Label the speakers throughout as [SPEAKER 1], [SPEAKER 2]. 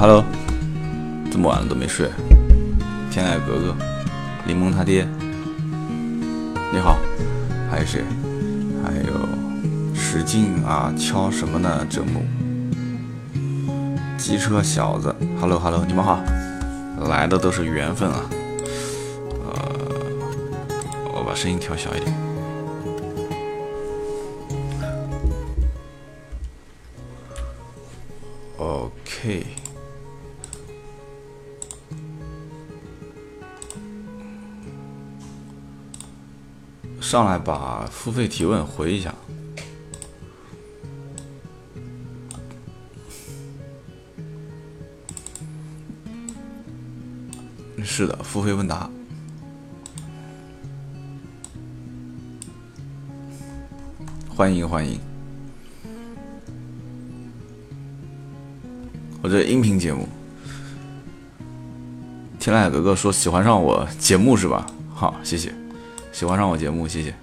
[SPEAKER 1] Hello 这么晚了都没睡。天籁格格，柠檬他爹，你好，还有谁？还有使劲啊，敲什么呢？这木机车小子，Hello Hello，你们好，来的都是缘分啊。呃，我把声音调小一点。上来把付费提问回一下。是的，付费问答。欢迎欢迎。我这音频节目，天籁哥哥说喜欢上我节目是吧？好，谢谢，喜欢上我节目，谢谢。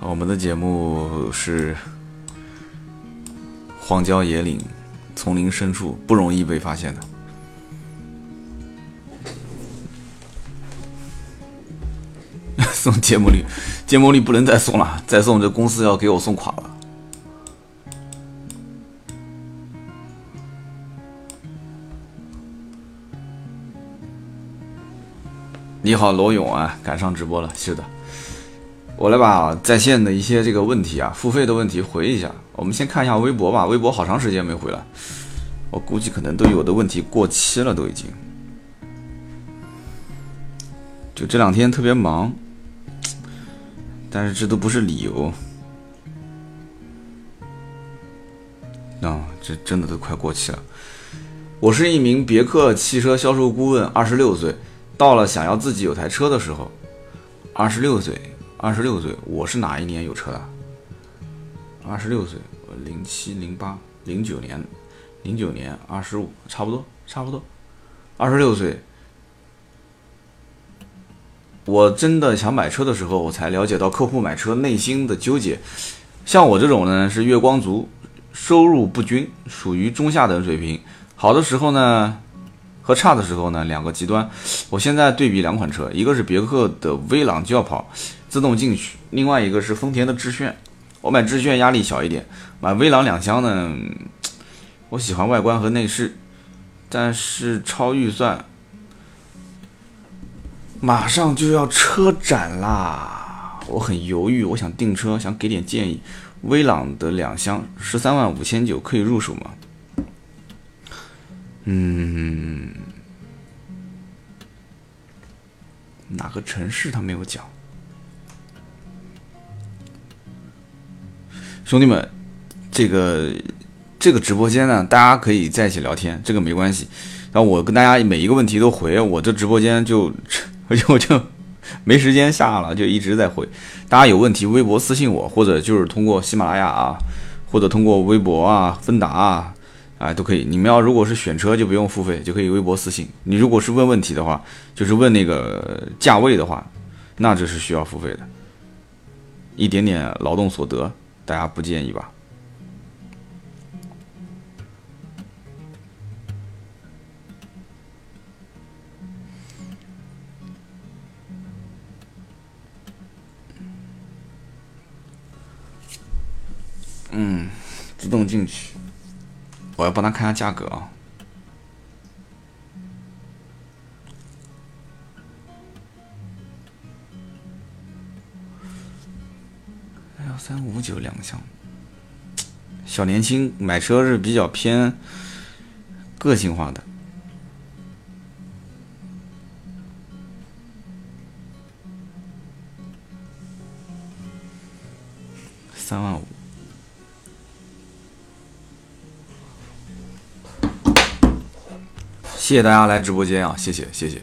[SPEAKER 1] 我们的节目是荒郊野岭、丛林深处，不容易被发现的。送节目率，节目率不能再送了，再送这公司要给我送垮了。你好，罗勇啊，赶上直播了。是的，我来把在线的一些这个问题啊，付费的问题回一下。我们先看一下微博吧，微博好长时间没回了，我估计可能都有的问题过期了，都已经。就这两天特别忙，但是这都不是理由。啊，这真的都快过期了。我是一名别克汽车销售顾问，二十六岁。到了想要自己有台车的时候，二十六岁，二十六岁，我是哪一年有车的？二十六岁，零七、零八、零九年，零九年二十五，差不多，差不多，二十六岁。我真的想买车的时候，我才了解到客户买车内心的纠结。像我这种呢，是月光族，收入不均，属于中下等水平。好的时候呢。和差的时候呢，两个极端。我现在对比两款车，一个是别克的威朗轿跑自动进取，另外一个是丰田的致炫。我买致炫压力小一点，买威朗两厢呢，我喜欢外观和内饰，但是超预算。马上就要车展啦，我很犹豫，我想订车，想给点建议。威朗的两厢十三万五千九可以入手吗？嗯，哪个城市他没有讲？兄弟们，这个这个直播间呢，大家可以在一起聊天，这个没关系。然后我跟大家每一个问题都回，我这直播间就 我就没时间下了，就一直在回。大家有问题，微博私信我，或者就是通过喜马拉雅啊，或者通过微博啊、芬达啊。哎，都可以。你们要如果是选车，就不用付费，就可以微博私信。你如果是问问题的话，就是问那个价位的话，那这是需要付费的。一点点劳动所得，大家不建议吧？嗯，自动进去。我要帮他看下价格啊，幺三五九两厢，小年轻买车是比较偏个性化的，三万五。谢谢大家来直播间啊！谢谢谢谢，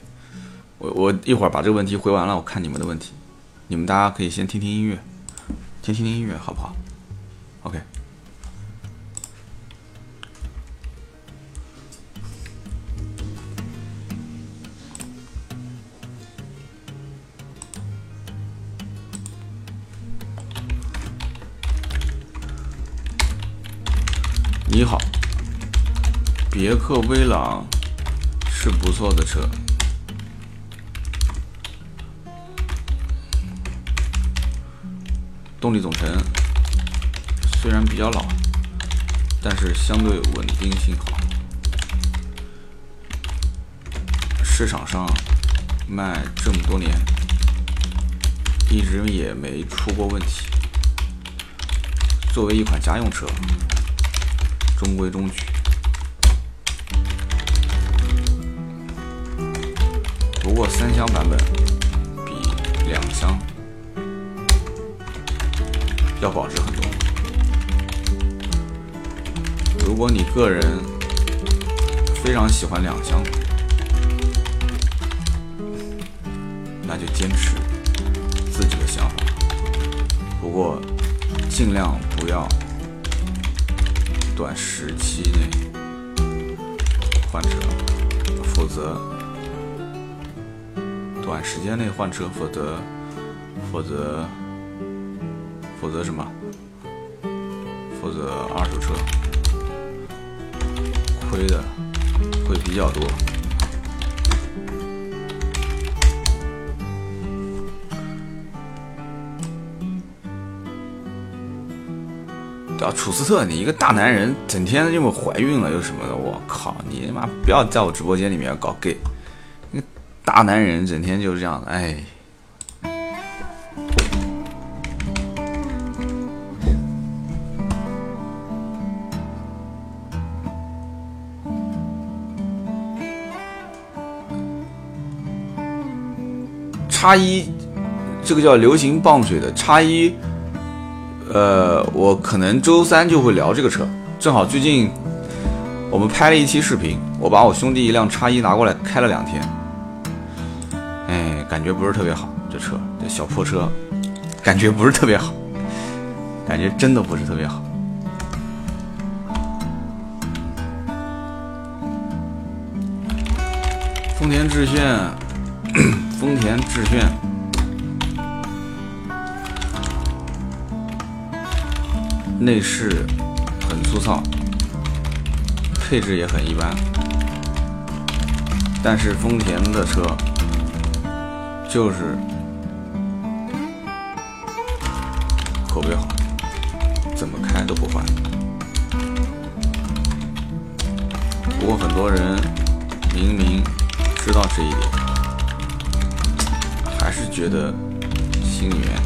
[SPEAKER 1] 我我一会儿把这个问题回完了，我看你们的问题，你们大家可以先听听音乐，听听音乐好不好？OK。你好别克威朗是不错的车，动力总成虽然比较老，但是相对稳定性好，市场上卖这么多年，一直也没出过问题。作为一款家用车，中规中矩。不过三厢版本比两厢要保值很多。如果你个人非常喜欢两厢，那就坚持自己的想法。不过尽量不要短时期内换车，否则。短时间内换车，否则，否则，否则什么？否则二手车亏的会比较多。啊，楚斯特，你一个大男人，整天又怀孕了又什么的，我靠，你他妈不要在我直播间里面搞 gay。大男人整天就是这样的，哎。叉一，这个叫流行棒水的叉一，呃，我可能周三就会聊这个车，正好最近我们拍了一期视频，我把我兄弟一辆叉一拿过来开了两天。感觉不是特别好，这车这小破车，感觉不是特别好，感觉真的不是特别好。丰田致炫，丰田致炫，内饰很粗糙，配置也很一般，但是丰田的车。就是口碑好，怎么开都不坏。不过很多人明明知道这一点，还是觉得心里面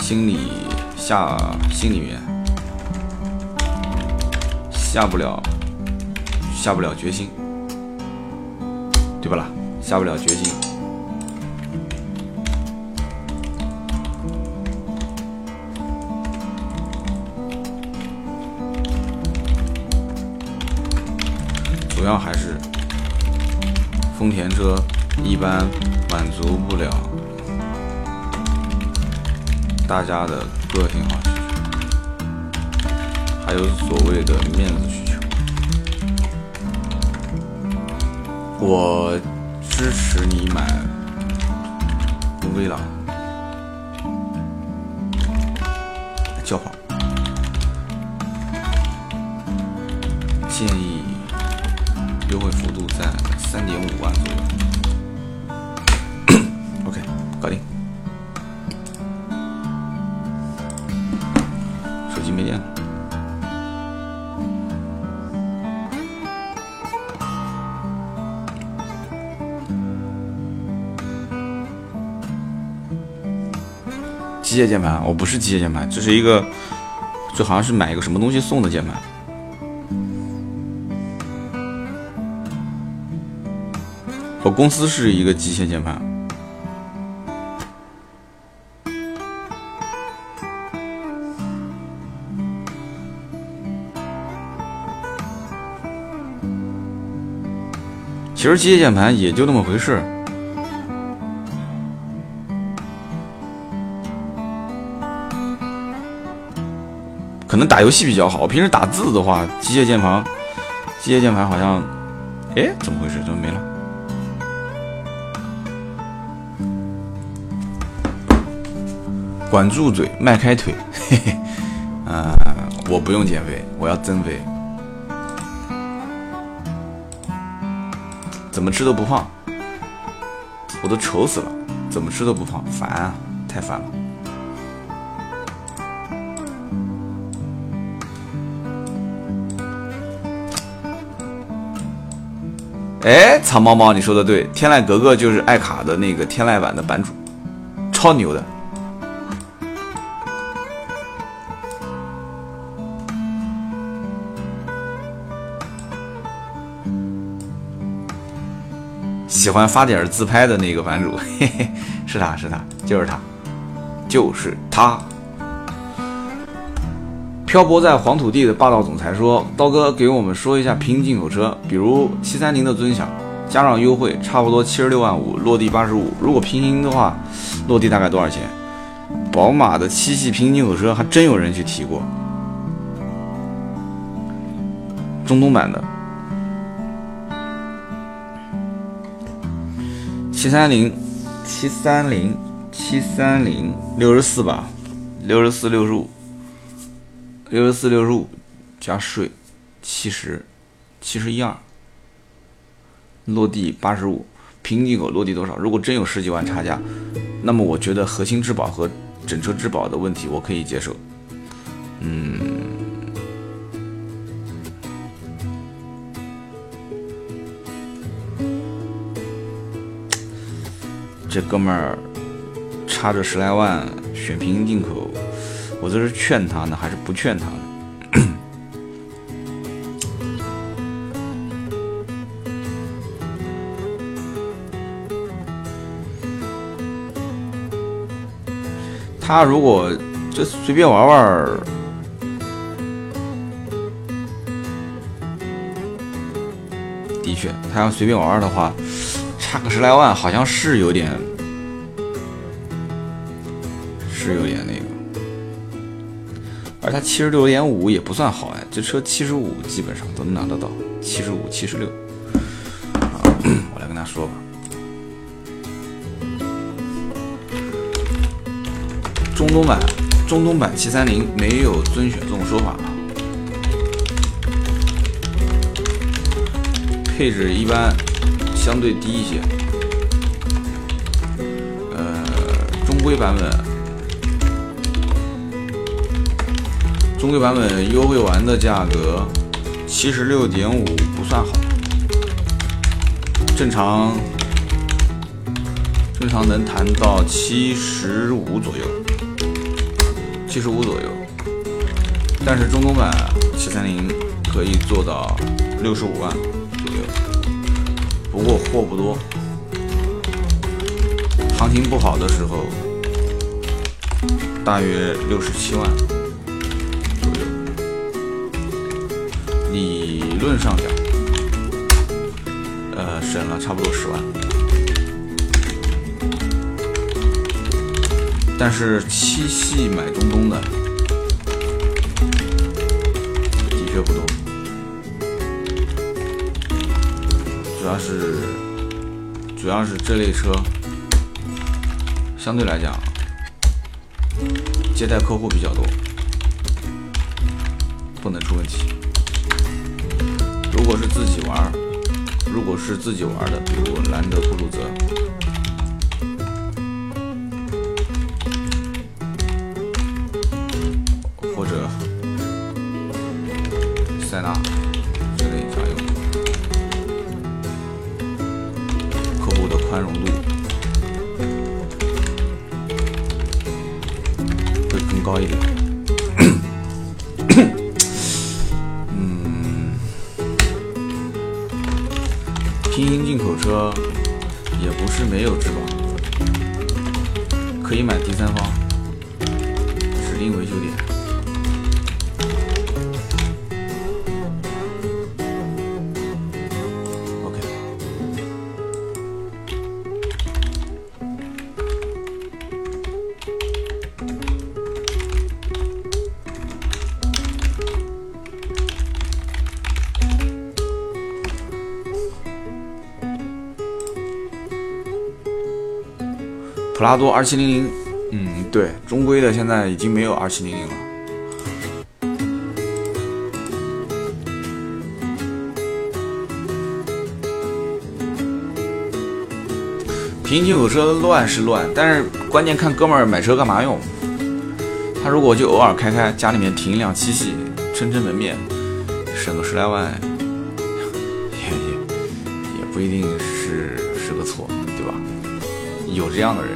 [SPEAKER 1] 心里下心里面下不了下不了决心，下不了决心，主要还是丰田车一般满足不了大家的个性化需求，还有所谓的面子需求，我。支持你买威朗，机械键盘，我不是机械键盘，这是一个，这好像是买一个什么东西送的键盘。我公司是一个机械键盘。其实机械键盘也就那么回事。能打游戏比较好，平时打字的话，机械键盘，机械键盘好像，哎，怎么回事？怎么没了？管住嘴，迈开腿，嘿嘿，啊，我不用减肥，我要增肥，怎么吃都不胖，我都愁死了，怎么吃都不胖，烦啊，太烦了。哎，藏猫猫，你说的对，天籁格格就是爱卡的那个天籁版的版主，超牛的。喜欢发点自拍的那个版主，嘿嘿，是他是他，就是他，就是他。漂泊在黄土地的霸道总裁说：“刀哥，给我们说一下平行进口车，比如七三零的尊享，加上优惠，差不多七十六万五，落地八十五。如果平行的话，落地大概多少钱？”宝马的七系平行进口车还真有人去提过，中东版的。七三零，七三零，七三零，六十四吧，六十四，六十五，六十四，六十五，加税，七十，七十一二，落地八十五，平行进口落地多少？如果真有十几万差价，那么我觉得核心质保和整车质保的问题我可以接受，嗯。这哥们儿差着十来万选平行进口，我这是劝他呢，还是不劝他呢？他如果就随便玩玩，的确，他要随便玩玩的话。差个十来万，好像是有点，它七十六点五也不算好哎，这车七十五基本上都能拿得到，七十五、七十六。我来跟他说吧，中东版，中东版七三零没有遵循这种说法，配置一般。相对低一些，呃，中规版本，中规版本优惠完的价格七十六点五不算好，正常正常能谈到七十五左右，七十五左右，但是中东版七三零可以做到六十五万左右。不过货不多，行情不好的时候，大约六十七万理论上讲，呃，省了差不多十万。但是七系买中东的，的确不多。主要是，主要是这类车相对来讲接待客户比较多，不能出问题。如果是自己玩，如果是自己玩的，比如兰德酷路泽普拉多二七零零，嗯，对，中规的现在已经没有二七零零了。平进口车乱是乱，但是关键看哥们儿买车干嘛用。他如果就偶尔开开，家里面停一辆七系，撑撑门面，省个十来万，也也也不一定是是个错，对吧？有这样的人，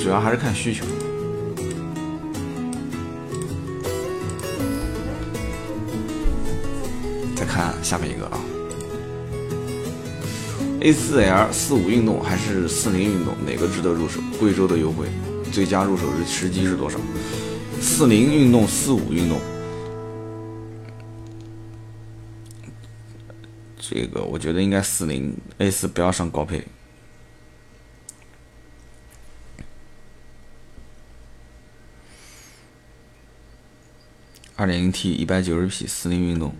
[SPEAKER 1] 主要还是看需求。再看下面一个啊，A4L 四五运动还是四零运动，哪个值得入手？贵州的优惠，最佳入手日时机是多少？四零运动、四五运动，这个我觉得应该四零 A 四不要上高配。二点零 T 一百九十匹四零运动，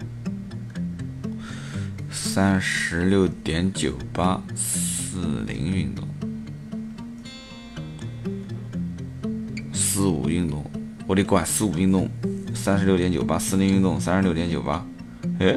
[SPEAKER 1] 三十六点九八四零运动，四五运动。我得管四五运动，三十六点九八，四零运动三十六点九八，哎，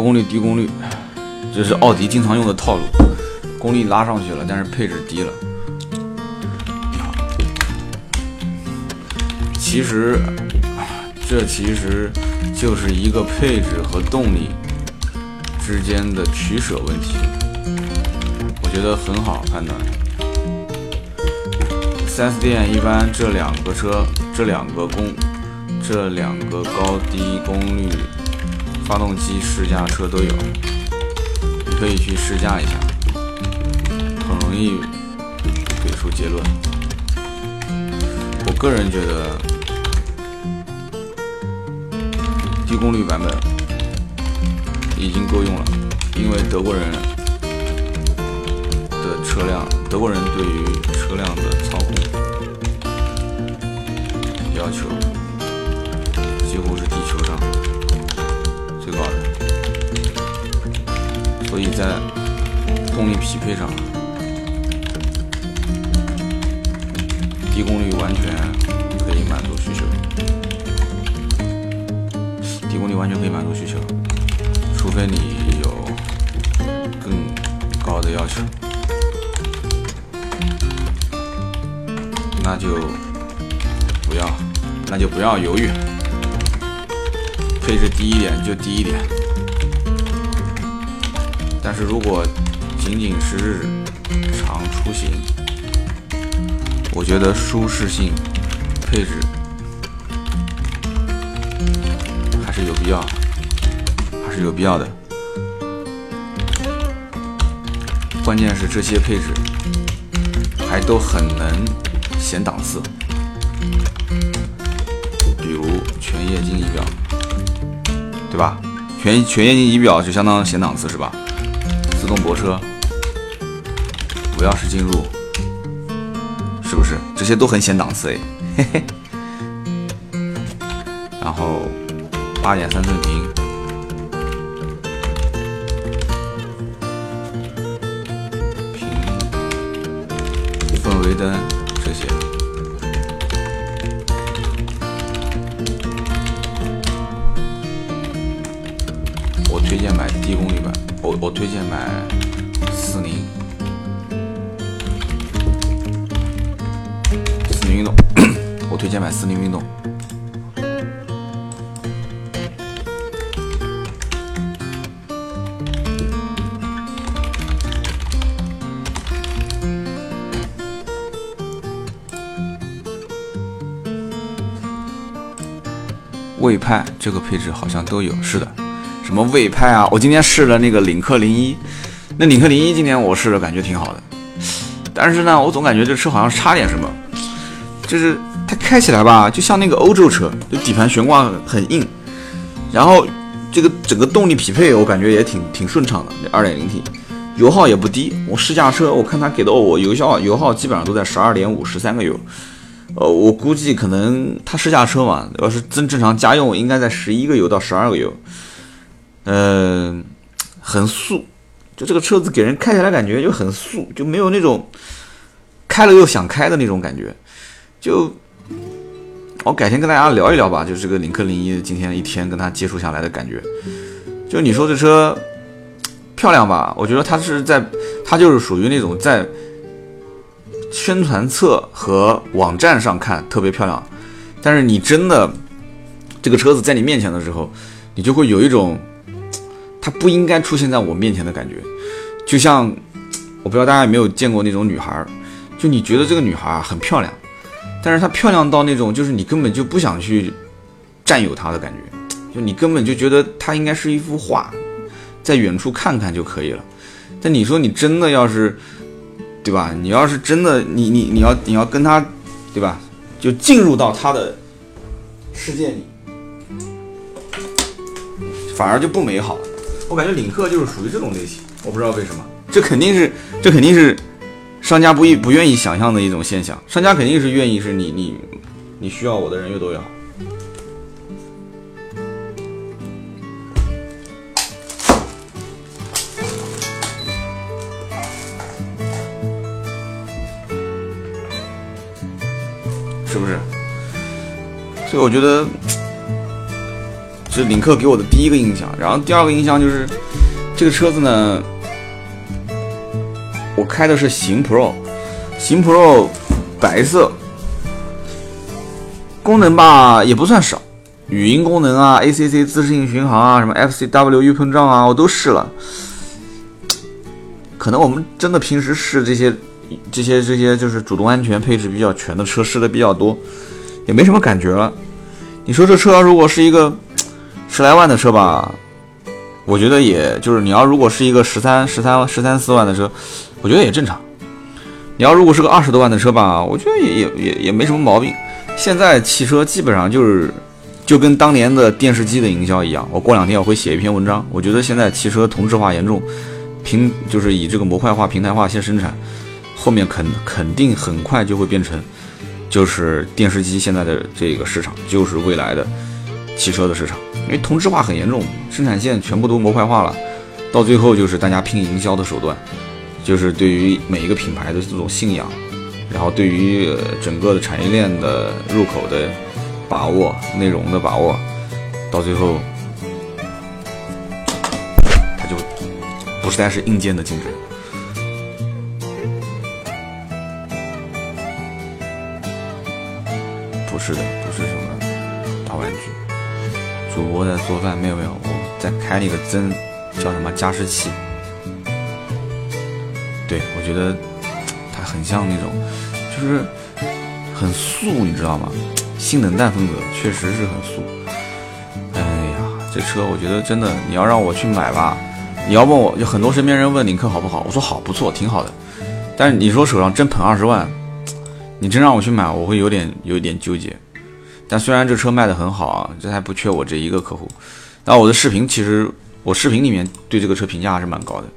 [SPEAKER 1] 高功率低功率。这是奥迪经常用的套路，功率拉上去了，但是配置低了。其实，这其实就是一个配置和动力之间的取舍问题。我觉得很好判断。4S 店一般这两个车，这两个功，这两个高低功率发动机试驾车都有。你可以去试驾一下，很容易给出结论。我个人觉得低功率版本已经够用了，因为德国人的车辆，德国人对于车辆的操控要求几乎是地球上最高的。所以在动力匹配上，低功率完全可以满足需求。低功率完全可以满足需求，除非你有更高的要求，那就不要，那就不要犹豫，配置低一点就低一点。但是如果仅仅是日常出行，我觉得舒适性、配置还是有必要，还是有必要的。关键是这些配置还都很能显档次，比如全液晶仪表，吧？全全液晶仪表就相当显档次，是吧？自动泊车，无钥匙进入，是不是？这些都很显档次哎，嘿嘿。然后八点三寸屏，屏魏派这个配置好像都有，是的。什么魏派啊？我今天试了那个领克零一，那领克零一今天我试了，感觉挺好的。但是呢，我总感觉这车好像差点什么，就是它开起来吧，就像那个欧洲车，就底盘悬挂很硬，然后这个整个动力匹配我感觉也挺挺顺畅的。这二点零 T，油耗也不低。我试驾车我看它给的我油耗油耗基本上都在十二点五、十三个油，呃，我估计可能它试驾车嘛，要是正正常家用，应该在十一个油到十二个油，嗯，很素，就这个车子给人开起来感觉就很素，就没有那种开了又想开的那种感觉，就我改天跟大家聊一聊吧，就这个领克零一今天一天跟他接触下来的感觉，就你说这车漂亮吧？我觉得它是在，它就是属于那种在。宣传册和网站上看特别漂亮，但是你真的这个车子在你面前的时候，你就会有一种它不应该出现在我面前的感觉。就像我不知道大家有没有见过那种女孩，就你觉得这个女孩很漂亮，但是她漂亮到那种就是你根本就不想去占有她的感觉，就你根本就觉得她应该是一幅画，在远处看看就可以了。但你说你真的要是。对吧？你要是真的，你你你要你要跟他，对吧？就进入到他的世界里，反而就不美好了。我感觉领克就是属于这种类型，我不知道为什么。这肯定是这肯定是商家不不愿意想象的一种现象。商家肯定是愿意是你你你需要我的人越多越好。是不是？所以我觉得，这领克给我的第一个印象。然后第二个印象就是，这个车子呢，我开的是行 Pro，行 Pro 白色，功能吧也不算少，语音功能啊，ACC 自适应巡航啊，什么 FCW 预碰撞啊，我都试了。可能我们真的平时试这些。这些这些就是主动安全配置比较全的车试的比较多，也没什么感觉了。你说这车如果是一个十来万的车吧，我觉得也就是你要如果是一个十三十三十三四万的车，我觉得也正常。你要如果是个二十多万的车吧，我觉得也也也也没什么毛病。现在汽车基本上就是就跟当年的电视机的营销一样，我过两天我会写一篇文章。我觉得现在汽车同质化严重，平就是以这个模块化、平台化先生产。后面肯肯定很快就会变成，就是电视机现在的这个市场，就是未来的汽车的市场，因为同质化很严重，生产线全部都模块化了，到最后就是大家拼营销的手段，就是对于每一个品牌的这种信仰，然后对于整个的产业链的入口的把握、内容的把握，到最后，它就不再是硬件的竞争。是的，不是什么大玩具。主播在做饭，没有没有，我在开那个增，叫什么加湿器。对，我觉得它很像那种，就是很素，你知道吗？性冷淡风格确实是很素。哎呀，这车我觉得真的，你要让我去买吧，你要问我，有很多身边人问领克好不好，我说好，不错，挺好的。但是你说手上真捧二十万。你真让我去买，我会有点有点纠结。但虽然这车卖的很好啊，这还不缺我这一个客户。但我的视频其实我视频里面对这个车评价还是蛮高的。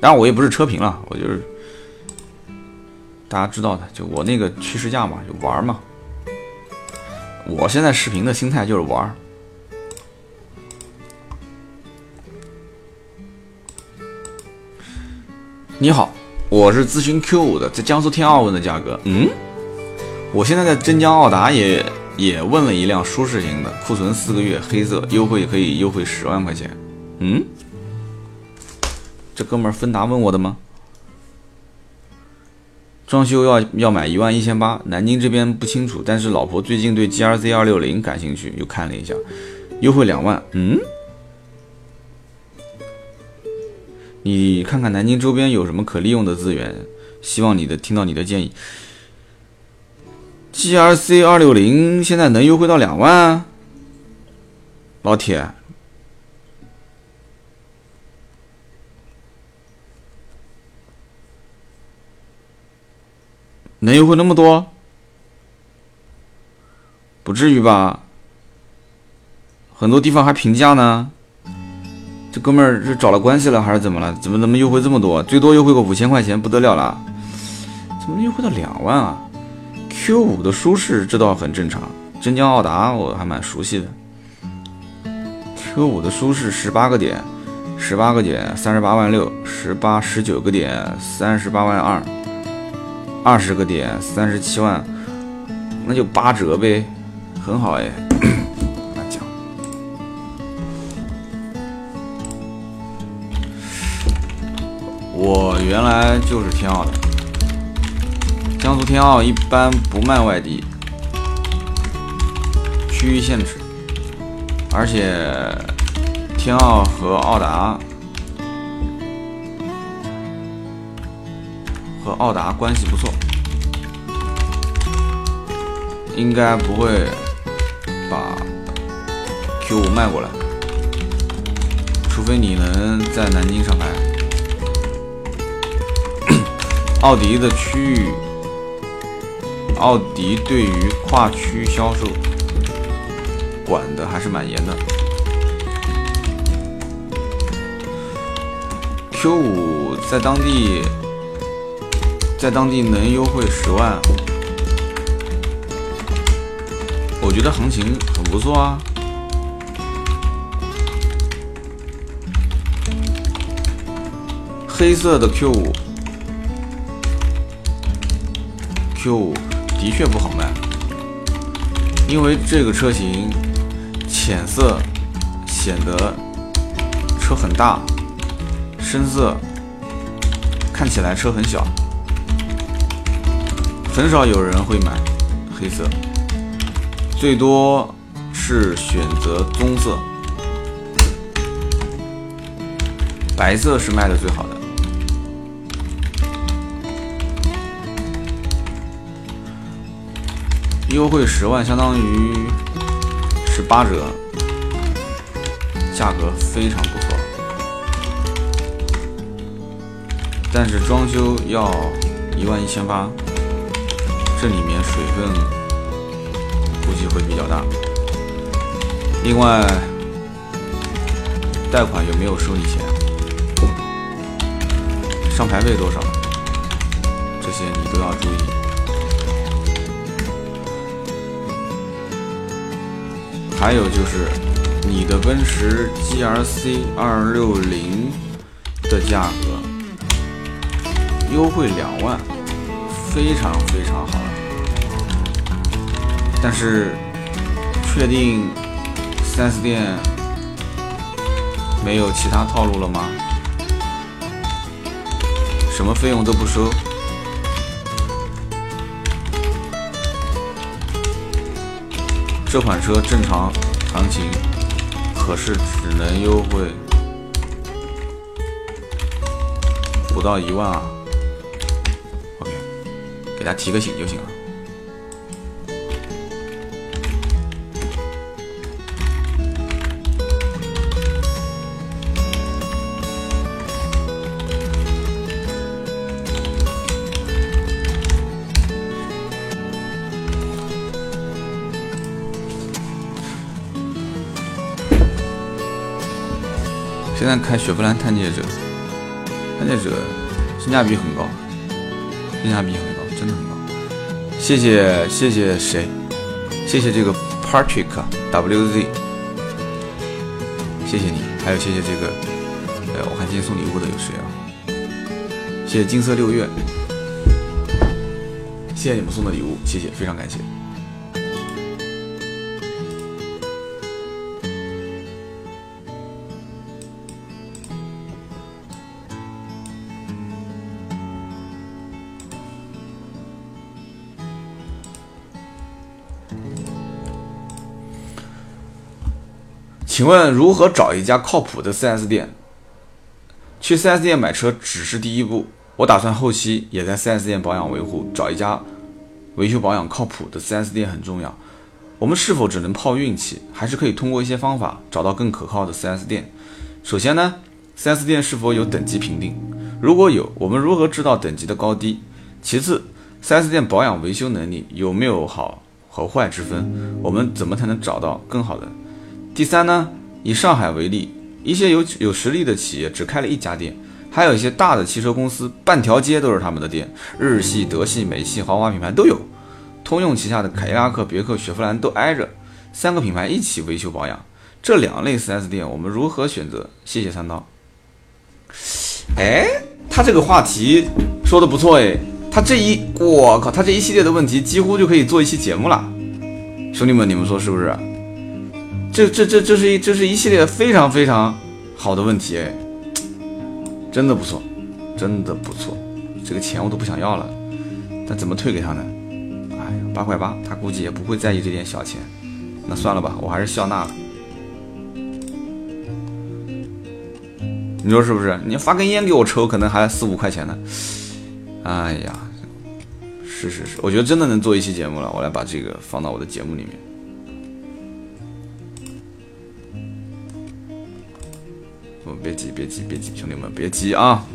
[SPEAKER 1] 当然我也不是车评了，我就是大家知道的，就我那个趋势价嘛，就玩嘛。我现在视频的心态就是玩。你好。我是咨询 Q 五的，在江苏天奥问的价格。嗯，我现在在镇江奥达也也问了一辆舒适型的，库存四个月，黑色，优惠可以优惠十万块钱。嗯，这哥们儿芬达问我的吗？装修要要买一万一千八，南京这边不清楚，但是老婆最近对 G R Z 二六零感兴趣，又看了一下，优惠两万。嗯。你看看南京周边有什么可利用的资源？希望你的听到你的建议。G R C 二六零现在能优惠到两万？老铁，能优惠那么多？不至于吧？很多地方还平价呢。这哥们儿是找了关系了还是怎么了？怎么怎么优惠这么多？最多优惠个五千块钱，不得了了！怎么优惠到两万啊 Q 五的舒适这倒很正常，真江奥达我还蛮熟悉的。Q 五的舒适十八个点，十八个点三十八万六，十八十九个点三十八万二，二十个点三十七万，那就八折呗，很好哎。我原来就是天奥的，江苏天奥一般不卖外地，区域限制。而且天奥和奥达和奥达关系不错，应该不会把 Q 五卖过来，除非你能在南京上牌。奥迪的区域，奥迪对于跨区销售。管的还是蛮严的。Q 五在当地，在当地能优惠十万，我觉得行情很不错啊。黑色的 Q 五就的确不好卖，因为这个车型。浅色显得车很大，深色看起来车很小，很少有人会买黑色，最多是选择棕色，白色是卖的最好的，优惠十万相当于。是八折，价格非常不错，但是装修要一万一千八，这里面水分估计会比较大。另外，贷款有没有收你钱？上牌费多少？这些你都要注意。还有就是，你的奔驰 GRC 二六零的价格优惠两万，非常非常好了。但是，确定 4S 店没有其他套路了吗？什么费用都不收？这款车正常行情，可是只能优惠不到一万啊！OK，给他提个醒就行了。现在开雪佛兰探界者，探界者性价比很高，性价比很高，真的很高。谢谢谢谢谁？谢谢这个 Patrick WZ，谢谢你，还有谢谢这个，呃，我看今天送礼物的有谁啊？谢谢金色六月，谢谢你们送的礼物，谢谢，非常感谢。请问如何找一家靠谱的 4S 店？去 4S 店买车只是第一步，我打算后期也在 4S 店保养维护，找一家维修保养靠谱的 4S 店很重要。我们是否只能靠运气，还是可以通过一些方法找到更可靠的 4S 店？首先呢，4S 店是否有等级评定？如果有，我们如何知道等级的高低？其次，4S 店保养维修能力有没有好和坏之分？我们怎么才能找到更好的？第三呢，以上海为例，一些有有实力的企业只开了一家店，还有一些大的汽车公司，半条街都是他们的店，日系、德系、美系豪华品牌都有。通用旗下的凯迪拉克、别克、雪佛兰都挨着，三个品牌一起维修保养，这两类 4S 店我们如何选择？谢谢三刀。哎，他这个话题说的不错哎，他这一我靠，他这一系列的问题几乎就可以做一期节目了，兄弟们，你们说是不是？这这这这是一这是一系列非常非常好的问题哎，真的不错，真的不错，这个钱我都不想要了，但怎么退给他呢？哎呀，八块八，他估计也不会在意这点小钱，那算了吧，我还是笑纳了。你说是不是？你发根烟给我抽，可能还四五块钱呢。哎呀，是是是，我觉得真的能做一期节目了。我来把这个放到我的节目里面。别急，别急，别急，兄弟们别急啊！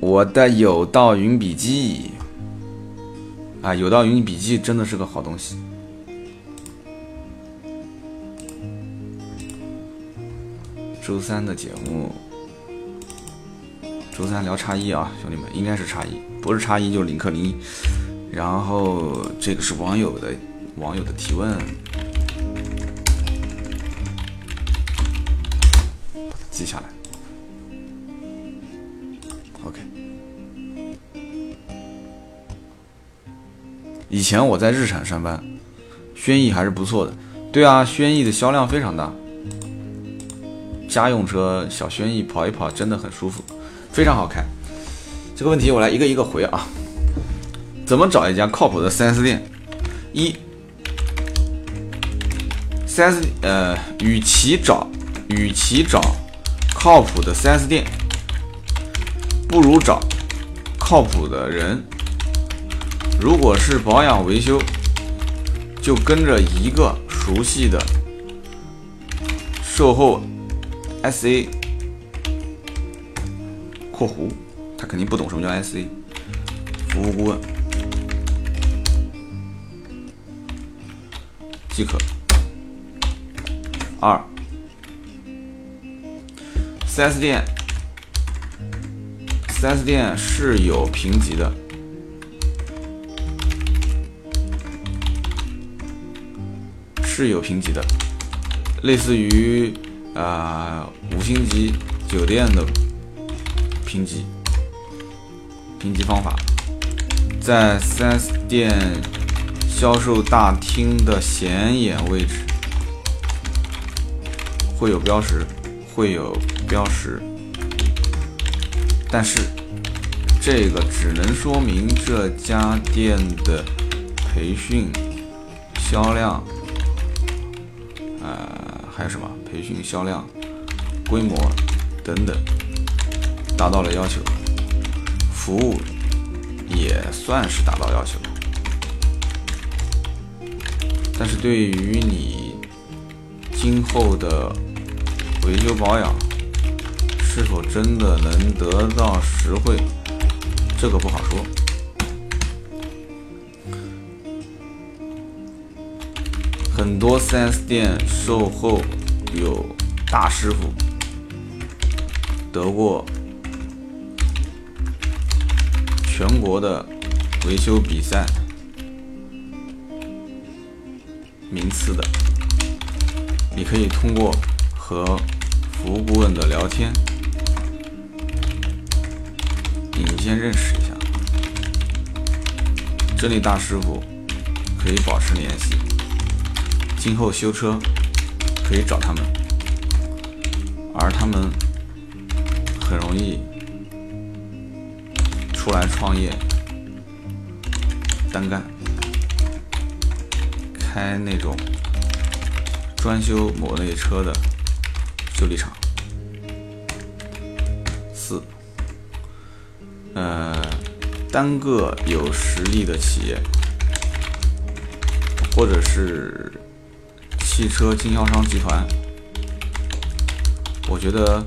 [SPEAKER 1] 我的有道云笔记啊，有道云笔记真的是个好东西。周三的节目，周三聊叉一啊，兄弟们应该是叉一，不是叉一就是领克零一。然后这个是网友的网友的提问，记下来。OK。以前我在日产上班，轩逸还是不错的。对啊，轩逸的销量非常大。家用车小轩逸跑一跑真的很舒服，非常好开。这个问题我来一个一个回啊。怎么找一家靠谱的 4S 店？一，4S 呃，与其找与其找靠谱的 4S 店，不如找靠谱的人。如果是保养维修，就跟着一个熟悉的售后。S A，括弧，他肯定不懂什么叫 S A，服务顾问即可。二，4S 店，4S 店是有评级的，是有评级的，类似于。啊，五星级酒店的评级评级方法，在 4S 店销售大厅的显眼位置会有标识，会有标识，但是这个只能说明这家店的培训销量，呃，还有什么？培训销量、规模等等达到了要求，服务也算是达到要求。但是对于你今后的维修保养，是否真的能得到实惠，这个不好说。很多 4S 店售后。有大师傅得过全国的维修比赛名次的，你可以通过和服务顾问的聊天，你们先认识一下，这里大师傅可以保持联系，今后修车。可以找他们，而他们很容易出来创业，单干，开那种专修某类车的修理厂。呃，单个有实力的企业，或者是。汽车经销商集团，我觉得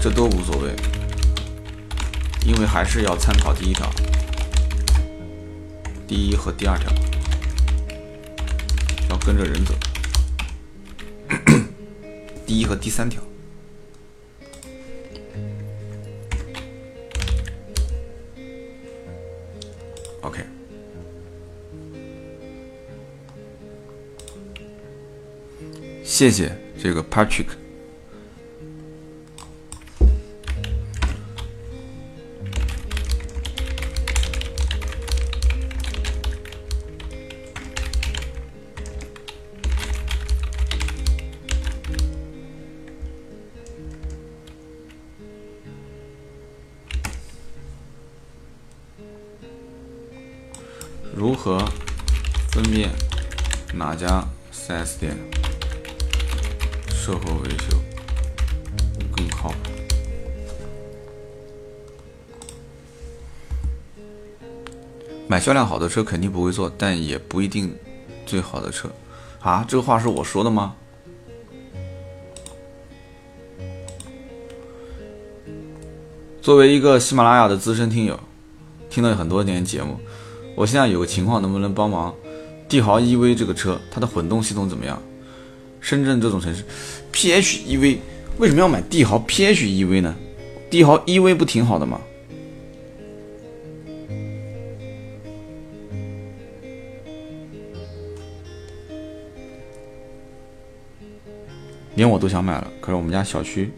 [SPEAKER 1] 这都无所谓，因为还是要参考第一条，第一和第二条，要跟着人走，第一和第三条。谢谢这个 Patrick。如何分辨哪家 4S 店售后维修更靠谱？买销量好的车肯定不会做，但也不一定最好的车啊！这个话是我说的吗？作为一个喜马拉雅的资深听友，听了很多年节目。我现在有个情况，能不能帮忙？帝豪 EV 这个车，它的混动系统怎么样？深圳这种城市，PHEV 为什么要买帝豪 PHEV 呢？帝豪 EV 不挺好的吗？连我都想买了，可是我们家小区，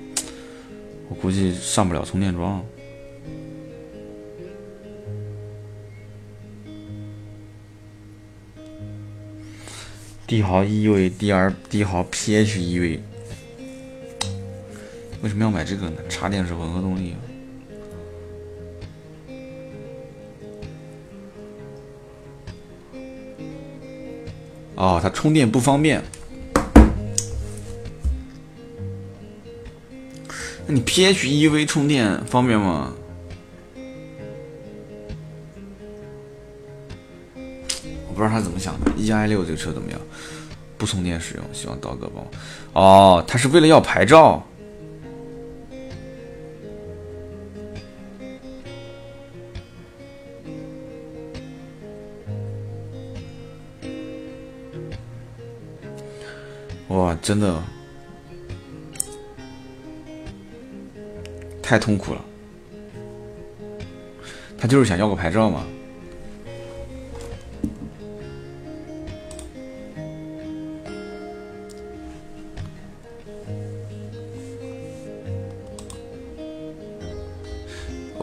[SPEAKER 1] 我估计上不了充电桩。帝豪 EV、D R、帝豪 PHEV，为什么要买这个呢？插电式混合动力。哦，它充电不方便。那你 PHEV 充电方便吗？他怎么想的。E i 六这个车怎么样？不充电使用，希望刀哥帮我。哦，他是为了要牌照。哇，真的太痛苦了。他就是想要个牌照嘛。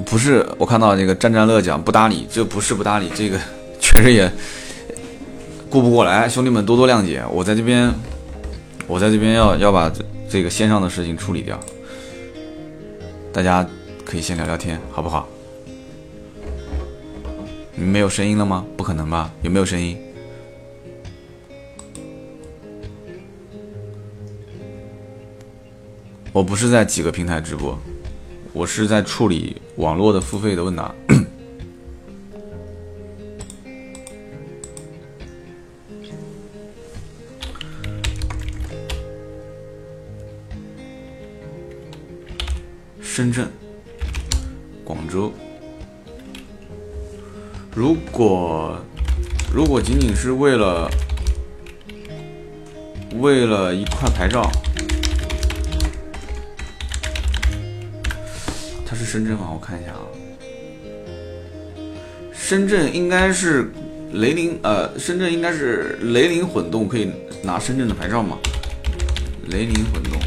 [SPEAKER 1] 不是，我看到那个战战乐讲不搭理，这不是不搭理，这个 确实也顾不过来，兄弟们多多谅解。我在这边，我在这边要要把这个线上的事情处理掉，大家可以先聊聊天，好不好？你们没有声音了吗？不可能吧？有没有声音？我不是在几个平台直播。我是在处理网络的付费的问答。深圳应该是雷凌，呃，深圳应该是雷凌混动可以拿深圳的牌照吗？雷凌混动，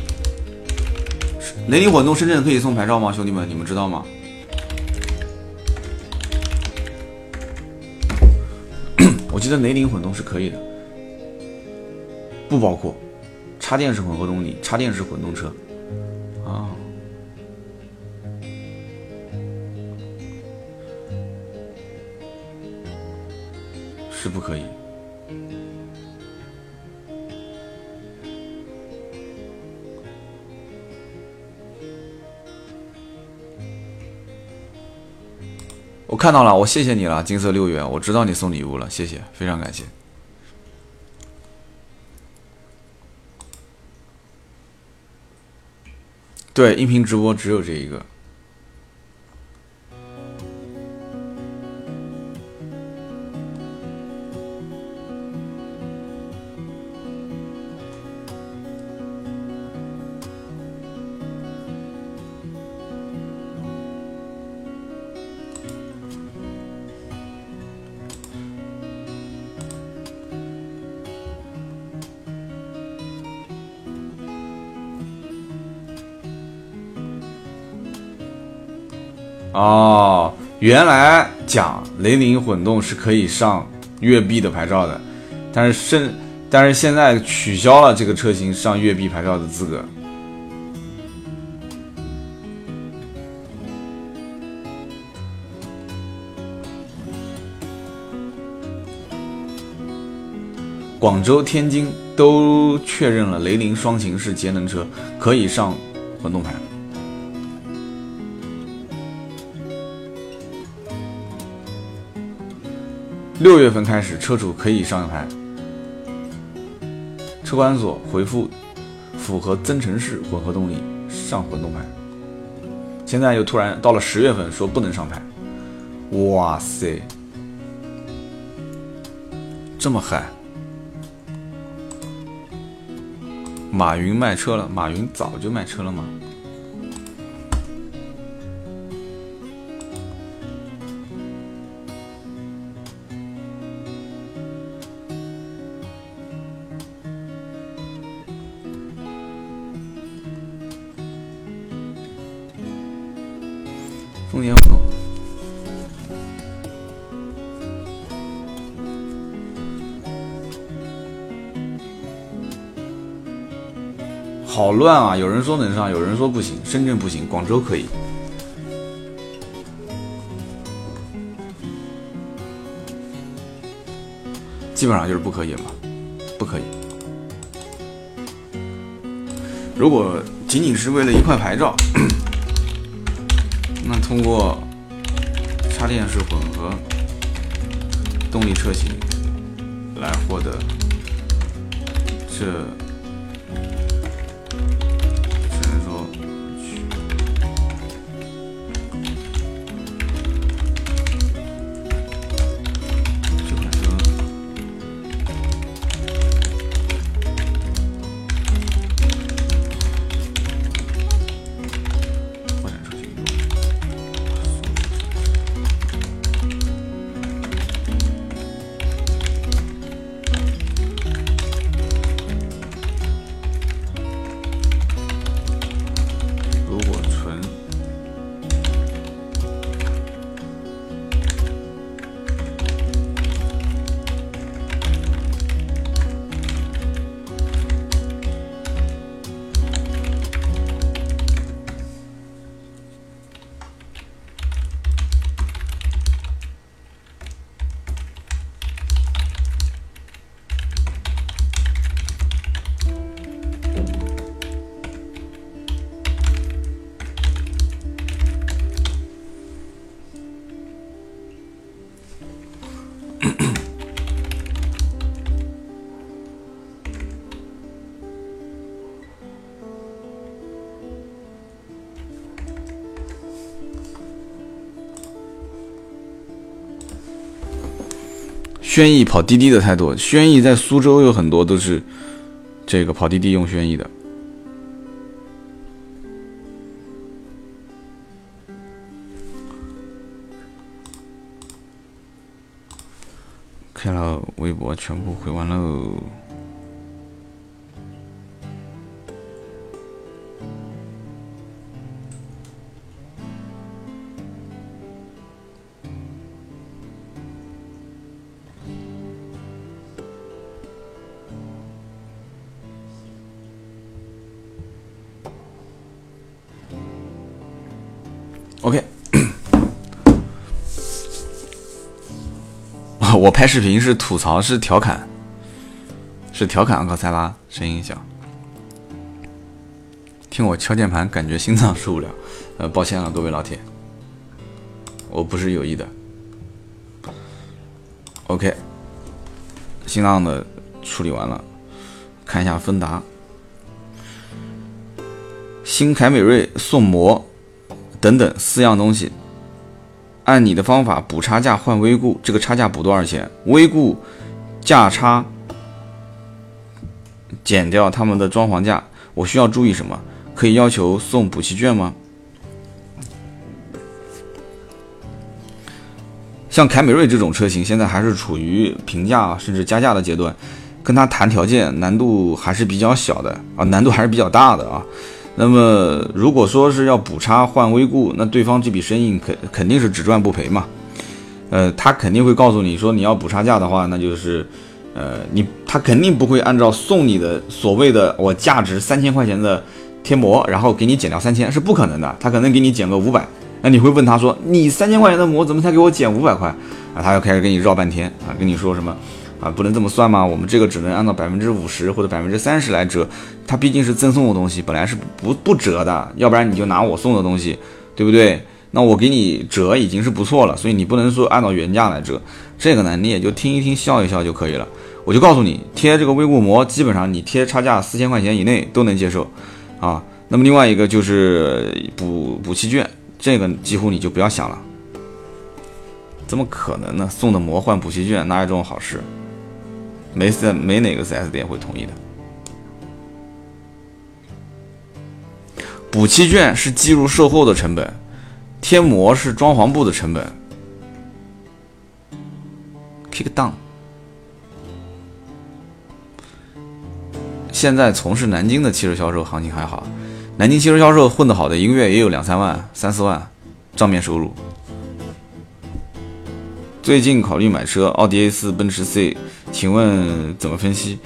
[SPEAKER 1] 雷凌混动深圳可以送牌照吗？兄弟们，你们知道吗？我记得雷凌混动是可以的，不包括插电式混合动力、插电式混动车。不可以。我看到了，我谢谢你了，金色六元，我知道你送礼物了，谢谢，非常感谢。对，音频直播只有这一个。哦，原来讲雷凌混动是可以上粤 B 的牌照的，但是现但是现在取消了这个车型上粤 B 牌照的资格。广州、天津都确认了雷凌双擎是节能车，可以上混动牌。六月份开始，车主可以上牌。车管所回复符合增程式混合动力上混动牌。现在又突然到了十月份说不能上牌，哇塞，这么嗨！马云卖车了？马云早就卖车了吗？好乱啊！有人说能上，有人说不行。深圳不行，广州可以。基本上就是不可以了，不可以。如果仅仅是为了一块牌照，那通过插电式混合动力车型来获得这。轩逸跑滴滴的太多，轩逸在苏州有很多都是这个跑滴滴用轩逸的。开了微博，全部回完喽。我拍视频是吐槽，是调侃，是调侃。高塞拉声音小，听我敲键盘感觉心脏受不了。呃，抱歉了，各位老铁，我不是有意的。OK，心脏的处理完了，看一下芬达，新凯美瑞送膜等等四样东西。按你的方法补差价换威固，这个差价补多少钱？威固价差减掉他们的装潢价，我需要注意什么？可以要求送补漆券吗？像凯美瑞这种车型，现在还是处于平价甚至加价的阶段，跟他谈条件难度还是比较小的啊，难度还是比较大的啊。那么如果说是要补差换微固，那对方这笔生意肯肯定是只赚不赔嘛。呃，他肯定会告诉你说，你要补差价的话，那就是，呃，你他肯定不会按照送你的所谓的我价值三千块钱的贴膜，然后给你减掉三千，是不可能的。他可能给你减个五百，那你会问他说，你三千块钱的膜怎么才给我减五百块？啊，他要开始跟你绕半天啊，跟你说什么？啊，不能这么算吗？我们这个只能按照百分之五十或者百分之三十来折，它毕竟是赠送的东西，本来是不不折的，要不然你就拿我送的东西，对不对？那我给你折已经是不错了，所以你不能说按照原价来折，这个呢你也就听一听笑一笑就可以了。我就告诉你，贴这个微固膜，基本上你贴差价四千块钱以内都能接受啊。那么另外一个就是补补漆券，这个几乎你就不要想了，怎么可能呢？送的膜换补漆券，哪有这种好事？没四没哪个 4S 店会同意的。补漆券是计入售后的成本，贴膜是装潢部的成本。Kick down。现在从事南京的汽车销售行情还好，南京汽车销售混得好的一个月也有两三万、三四万账面收入。最近考虑买车，奥迪 A4、奔驰 C，请问怎么分析？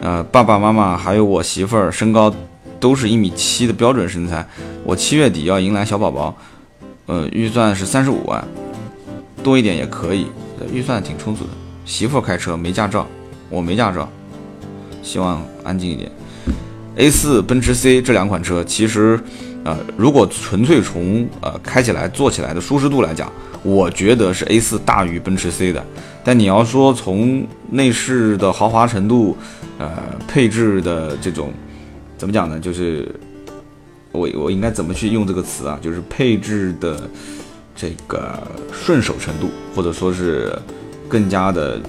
[SPEAKER 1] 呃，爸爸妈妈还有我媳妇儿身高都是一米七的标准身材，我七月底要迎来小宝宝，呃，预算是三十五万，多一点也可以，预算挺充足的。媳妇儿开车没驾照，我没驾照，希望安静一点。A4、奔驰 C 这两款车，其实，呃，如果纯粹从呃开起来、坐起来的舒适度来讲，我觉得是 A4 大于奔驰 C 的，但你要说从内饰的豪华程度，呃，配置的这种，怎么讲呢？就是我我应该怎么去用这个词啊？就是配置的这个顺手程度，或者说是更加的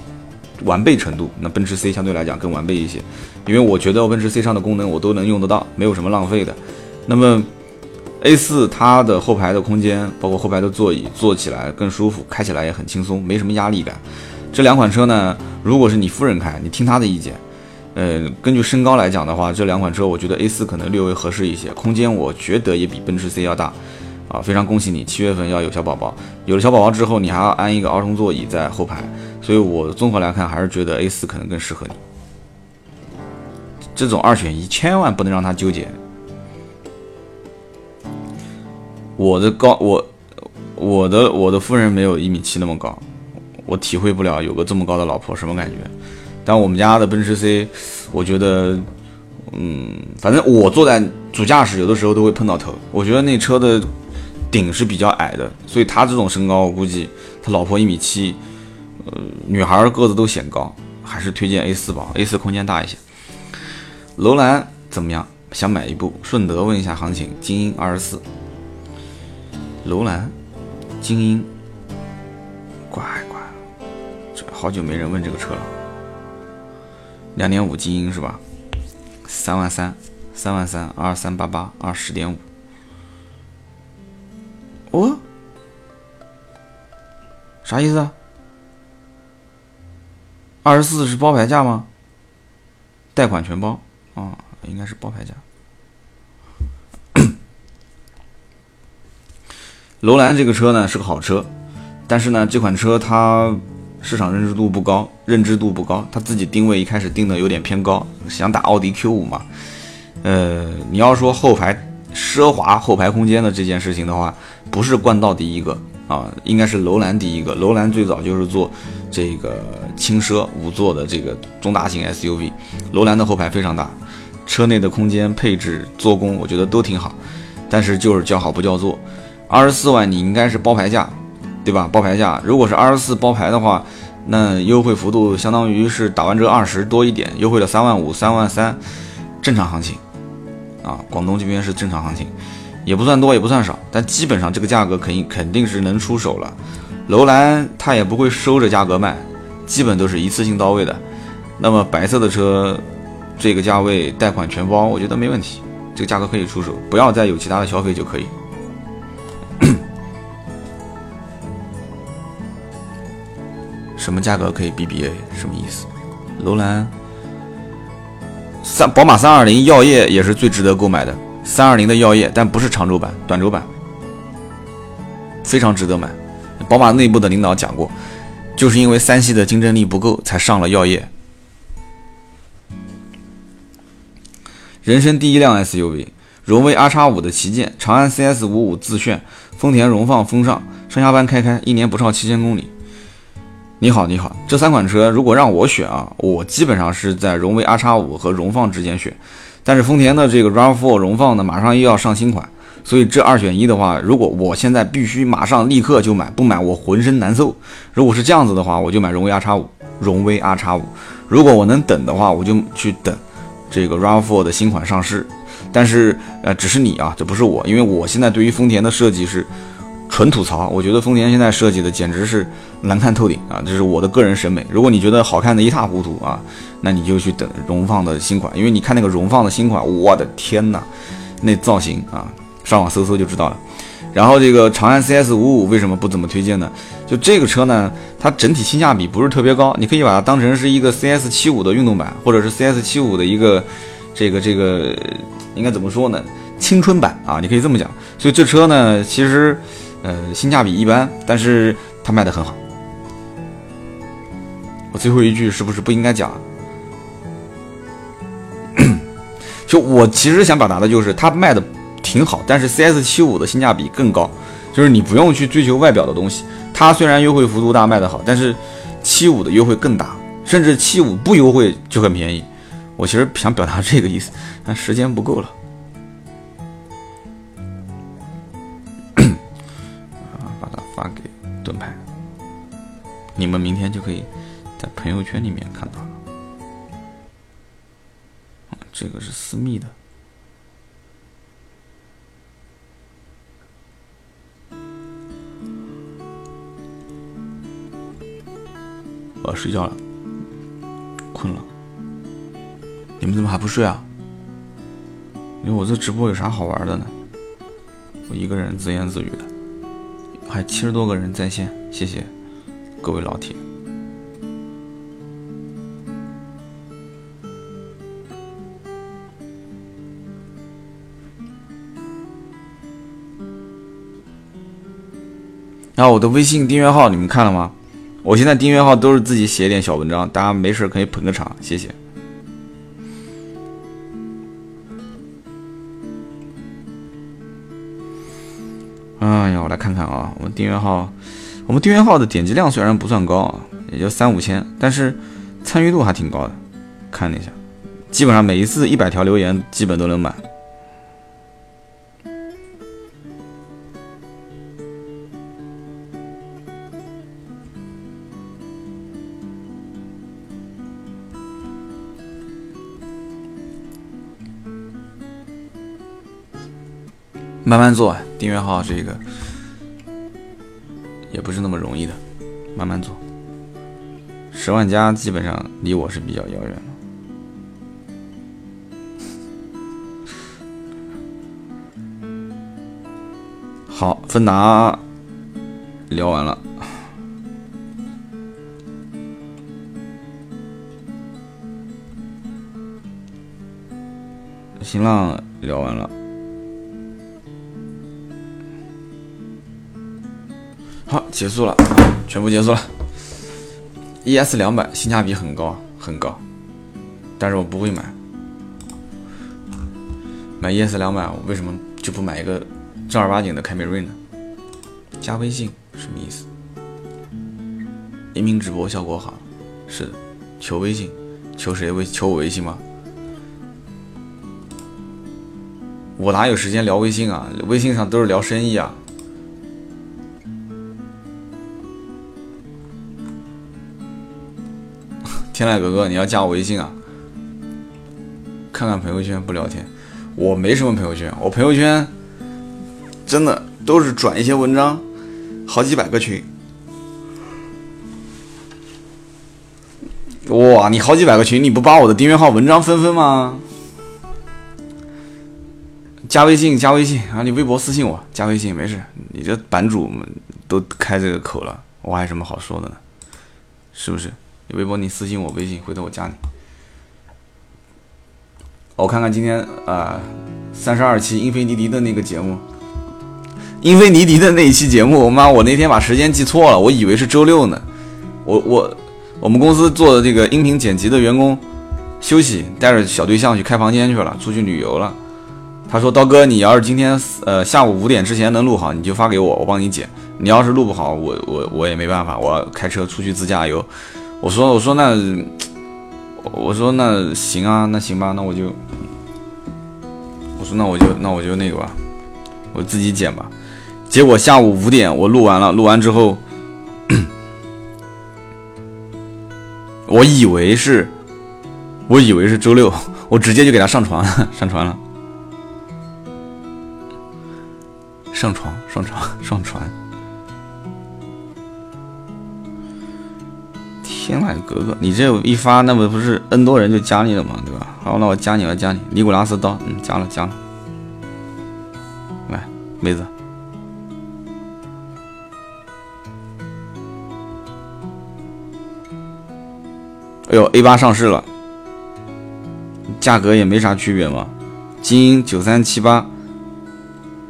[SPEAKER 1] 完备程度，那奔驰 C 相对来讲更完备一些，因为我觉得奔驰 C 上的功能我都能用得到，没有什么浪费的。那么。A4 它的后排的空间，包括后排的座椅，坐起来更舒服，开起来也很轻松，没什么压力感。这两款车呢，如果是你夫人开，你听她的意见。呃，根据身高来讲的话，这两款车我觉得 A4 可能略微合适一些，空间我觉得也比奔驰 C 要大。啊，非常恭喜你，七月份要有小宝宝，有了小宝宝之后，你还要安一个儿童座椅在后排，所以我综合来看，还是觉得 A4 可能更适合你。这种二选一，千万不能让他纠结。我的高，我我的我的夫人没有一米七那么高，我体会不了有个这么高的老婆什么感觉。但我们家的奔驰 C，我觉得，嗯，反正我坐在主驾驶，有的时候都会碰到头。我觉得那车的顶是比较矮的，所以他这种身高，我估计他老婆一米七，呃，女孩个子都显高，还是推荐 A4 吧，A4 空间大一些。楼兰怎么样？想买一部？顺德问一下行情，精英二十四。楼兰，精英，乖乖，这好久没人问这个车了。两点五精英是吧？三万三，三万三，二三八八，二十点五。哦，啥意思？二十四是包牌价吗？贷款全包啊，应该是包牌价。楼兰这个车呢是个好车，但是呢这款车它市场认知度不高，认知度不高，它自己定位一开始定的有点偏高，想打奥迪 Q 五嘛。呃，你要说后排奢华后排空间的这件事情的话，不是冠道第一个啊，应该是楼兰第一个。楼兰最早就是做这个轻奢五座的这个中大型 SUV，楼兰的后排非常大，车内的空间配置做工我觉得都挺好，但是就是叫好不叫座。二十四万，你应该是包牌价，对吧？包牌价，如果是二十四包牌的话，那优惠幅度相当于是打完折二十多一点，优惠了三万五、三万三，正常行情啊。广东这边是正常行情，也不算多，也不算少，但基本上这个价格肯定肯定是能出手了。楼兰它也不会收着价格卖，基本都是一次性到位的。那么白色的车，这个价位贷款全包，我觉得没问题，这个价格可以出手，不要再有其他的消费就可以。什么价格可以 BBA？什么意思？楼兰三宝马三二零耀夜也是最值得购买的，三二零的耀夜，但不是长轴版，短轴版，非常值得买。宝马内部的领导讲过，就是因为三系的竞争力不够，才上了耀夜。人生第一辆 SUV，荣威 R 叉五的旗舰，长安 CS 五五自炫，丰田荣放风尚，上下班开开，一年不超七千公里。你好，你好，这三款车如果让我选啊，我基本上是在荣威 R 叉五和荣放之间选。但是丰田的这个 RAV4 荣放呢，马上又要上新款，所以这二选一的话，如果我现在必须马上立刻就买，不买我浑身难受。如果是这样子的话，我就买荣威 R 叉五，荣威 R 叉五。如果我能等的话，我就去等。这个 RAV4 的新款上市，但是呃，只是你啊，这不是我，因为我现在对于丰田的设计是纯吐槽，我觉得丰田现在设计的简直是难看透顶啊，这是我的个人审美。如果你觉得好看的一塌糊涂啊，那你就去等荣放的新款，因为你看那个荣放的新款，我的天哪，那造型啊，上网搜搜就知道了。然后这个长安 CS 五五为什么不怎么推荐呢？就这个车呢，它整体性价比不是特别高，你可以把它当成是一个 CS 七五的运动版，或者是 CS 七五的一个这个这个应该怎么说呢？青春版啊，你可以这么讲。所以这车呢，其实呃性价比一般，但是它卖的很好。我最后一句是不是不应该讲？就我其实想表达的就是它卖的。挺好，但是 CS 七五的性价比更高，就是你不用去追求外表的东西。它虽然优惠幅度大，卖得好，但是七五的优惠更大，甚至七五不优惠就很便宜。我其实想表达这个意思，但时间不够了。把它发给盾牌，你们明天就可以在朋友圈里面看到了。这个是私密的。我要睡觉了，困了。你们怎么还不睡啊？因为我这直播有啥好玩的呢？我一个人自言自语的，还七十多个人在线，谢谢各位老铁。然后我的微信订阅号你们看了吗？我现在订阅号都是自己写点小文章，大家没事可以捧个场，谢谢。哎呀，我来看看啊，我们订阅号，我们订阅号的点击量虽然不算高啊，也就三五千，但是参与度还挺高的。看了一下，基本上每一次一百条留言，基本都能满。慢慢做，订阅号这个也不是那么容易的，慢慢做。十万加基本上离我是比较遥远了。好，芬达聊完了，新浪聊完了。好，结束了，全部结束了。ES 两百性价比很高，很高，但是我不会买。买 ES 两百，我为什么就不买一个正儿八经的凯美瑞呢？加微信什么意思？音频直播效果好，是的，求微信，求谁微？求我微信吗？我哪有时间聊微信啊？微信上都是聊生意啊。天籁哥哥，你要加我微信啊？看看朋友圈不聊天，我没什么朋友圈，我朋友圈真的都是转一些文章，好几百个群。哇，你好几百个群，你不把我的订阅号文章分分吗？加微信，加微信啊！你微博私信我，加微信没事。你这版主都开这个口了，我还有什么好说的呢？是不是？有微博，你私信我微信，回头我加你。我看看今天啊，三十二期英菲尼迪的那个节目，英菲尼迪的那一期节目，我妈，我那天把时间记错了，我以为是周六呢。我我我们公司做的这个音频剪辑的员工休息，带着小对象去开房间去了，出去旅游了。他说：“刀哥，你要是今天呃下午五点之前能录好，你就发给我，我帮你剪。你要是录不好，我我我也没办法，我要开车出去自驾游。”我说：“我说那我说那行啊，那行吧，那我就我说那我就那我就那个吧，我自己剪吧。”结果下午五点我录完了，录完之后，我以为是，我以为是周六，我直接就给他上传上传了。上床，上床，上传！天籁格格，你这一发，那不不是 N 多人就加你了吗？对吧？好，那我加你了，加你。尼古拉斯刀，嗯，加了，加了。来，妹子。哎呦，A 八上市了，价格也没啥区别嘛。精英九三七八。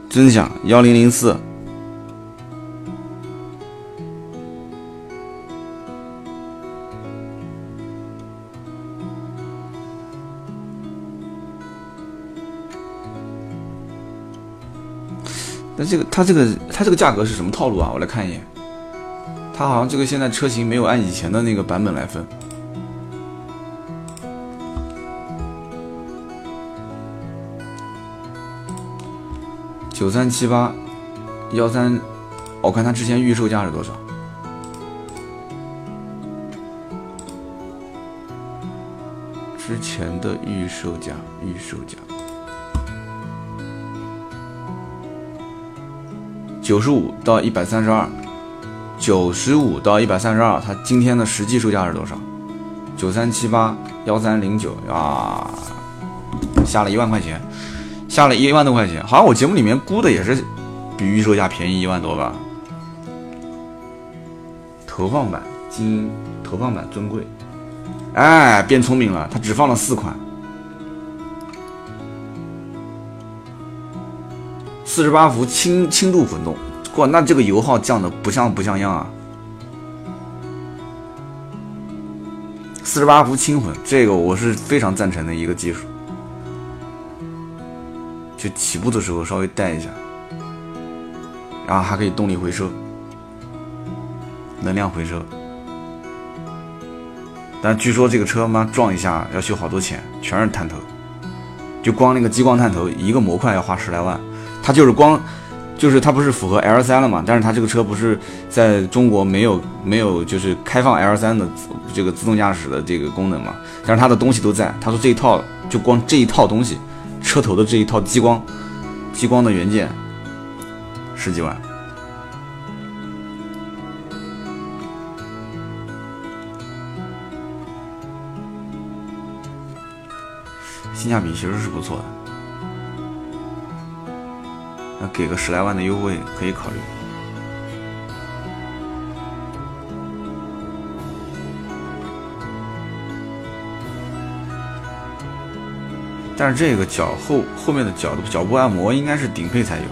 [SPEAKER 1] 尊享幺零零四，这个它这个它这个价格是什么套路啊？我来看一眼，它好像这个现在车型没有按以前的那个版本来分。九三七八幺三，我看它之前预售价是多少？之前的预售价，预售价九十五到一百三十二，九十五到一百三十二，它今天的实际售价是多少？九三七八幺三零九啊，下了一万块钱。下了一万多块钱，好像我节目里面估的也是比预售价便宜一万多吧。投放版精英，投放版尊贵，哎，变聪明了，它只放了四款，四十八伏轻轻度混动，哇，那这个油耗降的不像不像样啊。四十八伏轻混，这个我是非常赞成的一个技术。就起步的时候稍微带一下，然后还可以动力回收、能量回收。但据说这个车嘛撞一下要修好多钱，全是探头，就光那个激光探头一个模块要花十来万。它就是光，就是它不是符合 L 三了嘛？但是它这个车不是在中国没有没有就是开放 L 三的这个自动驾驶的这个功能嘛？但是它的东西都在。他说这一套就光这一套东西。车头的这一套激光，激光的元件，十几万，性价比其实是不错的，给个十来万的优惠可以考虑。但是这个脚后后面的脚脚部按摩应该是顶配才有，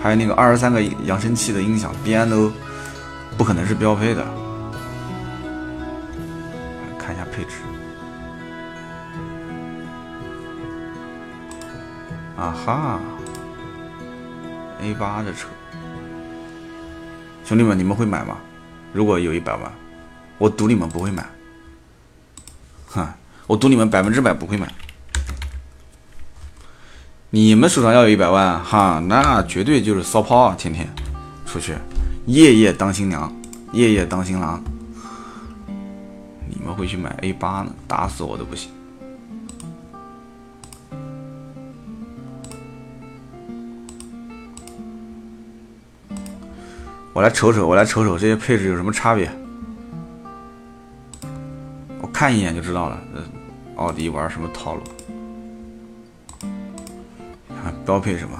[SPEAKER 1] 还有那个二十三个扬声器的音响 B N O，不可能是标配的。看一下配置。啊哈，A 八的车，兄弟们，你们会买吗？如果有一百万，我赌你们不会买。哼，我赌你们百分之百不会买。你们手上要有一百万哈，那绝对就是骚炮啊！天天出去，夜夜当新娘，夜夜当新郎。你们会去买 A 八呢？打死我都不行。我来瞅瞅，我来瞅瞅这些配置有什么差别。我看一眼就知道了，奥迪玩什么套路？标配什么？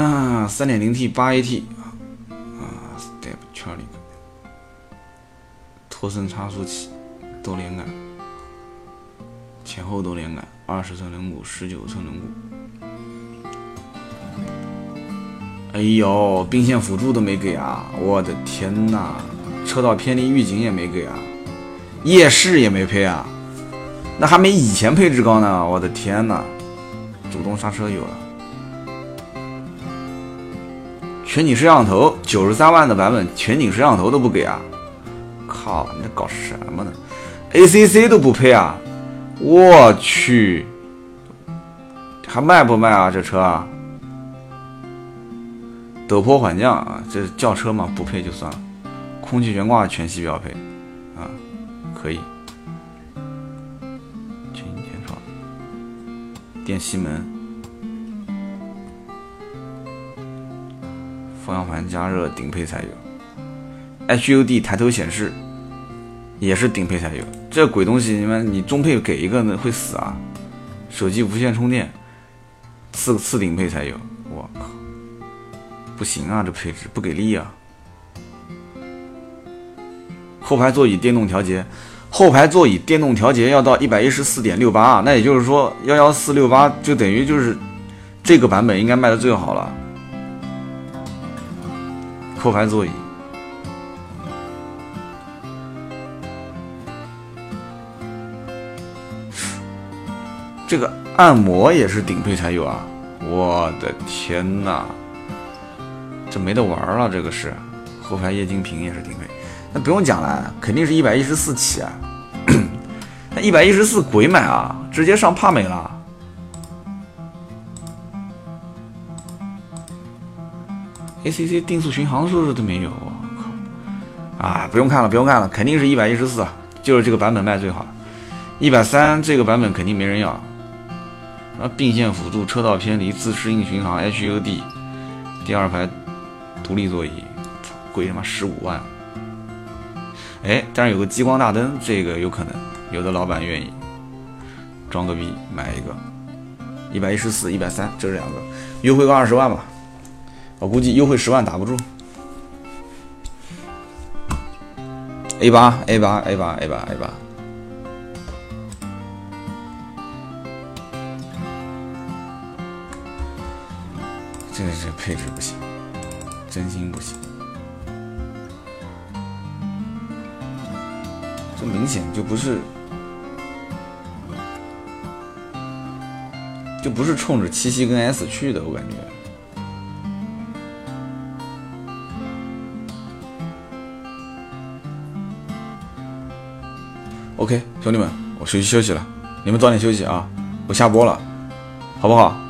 [SPEAKER 1] 啊，三点零 T 八 AT 啊，Step c h a r l i e 托森差速器，多连杆，前后多连杆，二十寸轮毂，十九寸轮毂。哎呦，并线辅助都没给啊！我的天哪，车道偏离预警也没给啊，夜视也没配啊，那还没以前配置高呢！我的天哪，主动刹车有了，全景摄像头九十三万的版本，全景摄像头都不给啊！靠，你在搞什么呢？ACC 都不配啊！我去，还卖不卖啊？这车啊？陡坡缓降啊，这轿车嘛，不配就算了。空气悬挂全系标配啊，可以。全景天窗，电吸门，方向盘加热顶配才有。HUD 抬头显示也是顶配才有。这鬼东西，你们你中配给一个呢会死啊！手机无线充电，次次顶配才有。我靠！不行啊，这配置不给力啊！后排座椅电动调节，后排座椅电动调节要到一百一十四点六八，那也就是说幺幺四六八就等于就是这个版本应该卖的最好了。后排座椅，这个按摩也是顶配才有啊！我的天哪！这没得玩了，这个是后排液晶屏也是顶配，那不用讲了，肯定是一百一十四起啊，那一百一十四鬼买啊，直接上帕美了。ACC 定速巡航是不是都没有？我靠！啊，不用看了，不用看了，肯定是一百一十四，就是这个版本卖最好。一百三这个版本肯定没人要。啊，并线辅助、车道偏离、自适应巡航、HUD，第二排。独立座椅，贵他妈十五万，哎，但是有个激光大灯，这个有可能，有的老板愿意装个逼买一个，一百一十四、一百三，这是两个，优惠个二十万吧，我估计优惠十万打不住。A 八 A 八 A 八 A 八 A 八，这这配置不行。真心不行，这明显就不是，就不是冲着七夕跟 S 去的，我感觉。OK，兄弟们，我休息休息了，你们早点休息啊，我下播了，好不好？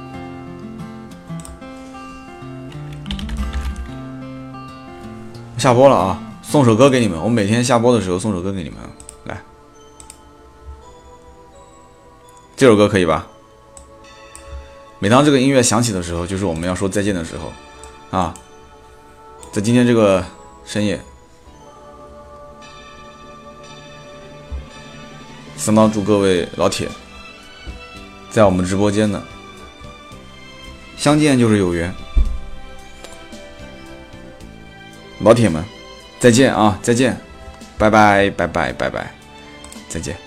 [SPEAKER 1] 下播了啊！送首歌给你们，我每天下播的时候送首歌给你们，来，这首歌可以吧？每当这个音乐响起的时候，就是我们要说再见的时候啊！在今天这个深夜，三刀祝各位老铁，在我们直播间呢，相见就是有缘。老铁们，再见啊！再见，拜拜拜拜拜拜，再见。